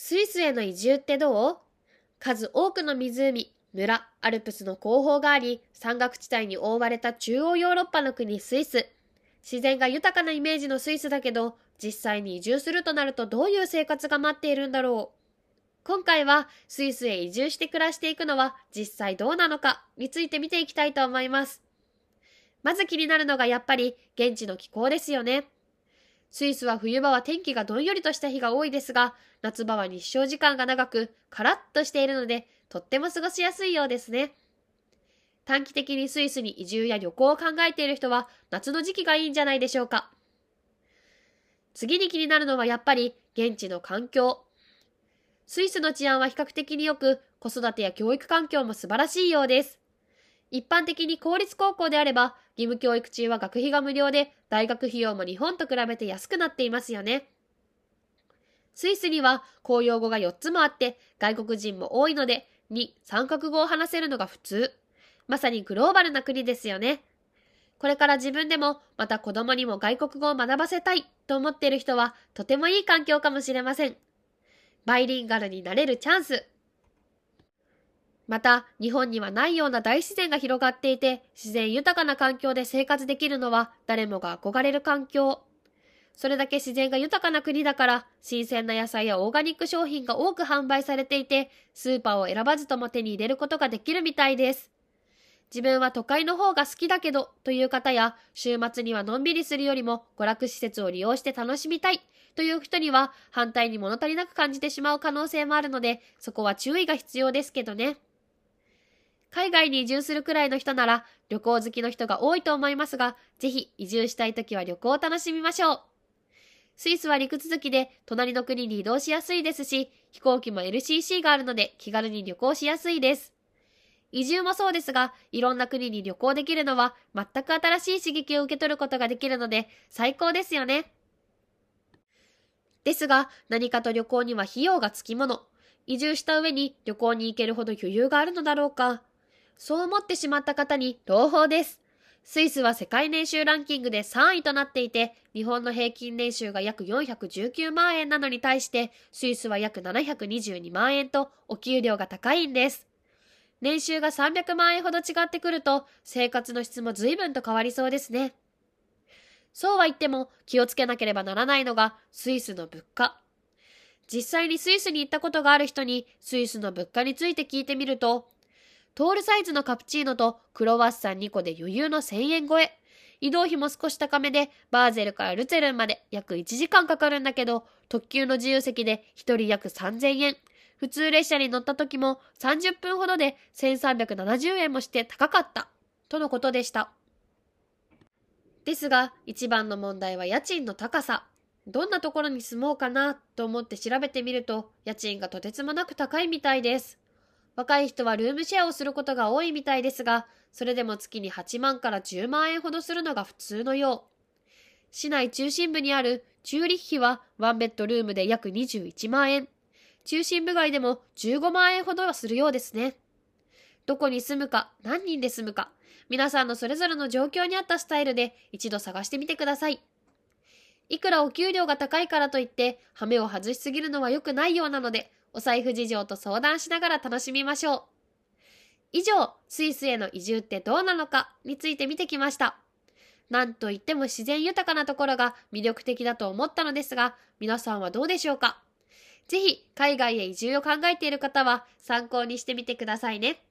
スイスへの移住ってどう？数多くの湖、村、アルプスの後方があり、山岳地帯に覆われた中央ヨーロッパの国スイス。自然が豊かなイメージのスイスだけど、実際に移住するとなるとどういう生活が待っているんだろう？今回はスイスへ移住して暮らしていくのは実際どうなのかについて見ていきたいと思います。まず気になるのがやっぱり現地の気候ですよね。スイスは冬場は天気がどんよりとした日が多いですが、夏場は日照時間が長く、カラッとしているので、とっても過ごしやすいようですね。短期的にスイスに移住や旅行を考えている人は、夏の時期がいいんじゃないでしょうか。次に気になるのはやっぱり、現地の環境。スイスの治安は比較的に良く、子育てや教育環境も素晴らしいようです。一般的に公立高校であれば、義務教育中は学費が無料で、大学費用も日本と比べて安くなっていますよね。スイスには公用語が4つもあって、外国人も多いので、2、三角語を話せるのが普通。まさにグローバルな国ですよね。これから自分でも、また子供にも外国語を学ばせたいと思っている人は、とてもいい環境かもしれません。バイリンガルになれるチャンス。また、日本にはないような大自然が広がっていて、自然豊かな環境で生活できるのは誰もが憧れる環境。それだけ自然が豊かな国だから、新鮮な野菜やオーガニック商品が多く販売されていて、スーパーを選ばずとも手に入れることができるみたいです。自分は都会の方が好きだけどという方や、週末にはのんびりするよりも娯楽施設を利用して楽しみたいという人には、反対に物足りなく感じてしまう可能性もあるので、そこは注意が必要ですけどね。海外に移住するくらいの人なら旅行好きの人が多いと思いますが、ぜひ移住したいときは旅行を楽しみましょう。スイスは陸続きで隣の国に移動しやすいですし、飛行機も LCC があるので気軽に旅行しやすいです。移住もそうですが、いろんな国に旅行できるのは全く新しい刺激を受け取ることができるので最高ですよね。ですが、何かと旅行には費用がつきもの。移住した上に旅行に行けるほど余裕があるのだろうか。そう思ってしまった方に朗報です。スイスは世界年収ランキングで3位となっていて、日本の平均年収が約419万円なのに対して、スイスは約722万円とお給料が高いんです。年収が300万円ほど違ってくると、生活の質も随分と変わりそうですね。そうは言っても気をつけなければならないのがスイスの物価。実際にスイスに行ったことがある人にスイスの物価について聞いてみると、トールサイズのカプチーノとクロワッサン2個で余裕の1000円超え。移動費も少し高めで、バーゼルからルツェルンまで約1時間かかるんだけど、特急の自由席で1人約3000円。普通列車に乗った時も30分ほどで1370円もして高かった。とのことでした。ですが、一番の問題は家賃の高さ。どんなところに住もうかなと思って調べてみると、家賃がとてつもなく高いみたいです。若い人はルームシェアをすることが多いみたいですが、それでも月に8万から10万円ほどするのが普通のよう。市内中心部にあるチューリッヒはワンベッドルームで約21万円。中心部街でも15万円ほどはするようですね。どこに住むか、何人で住むか、皆さんのそれぞれの状況に合ったスタイルで一度探してみてください。いくらお給料が高いからといって、羽目を外しすぎるのは良くないようなので、お財布事情と相談しながら楽しみましょう。以上、スイスへの移住ってどうなのかについて見てきました。なんといっても自然豊かなところが魅力的だと思ったのですが、皆さんはどうでしょうか？ぜひ、海外へ移住を考えている方は参考にしてみてくださいね。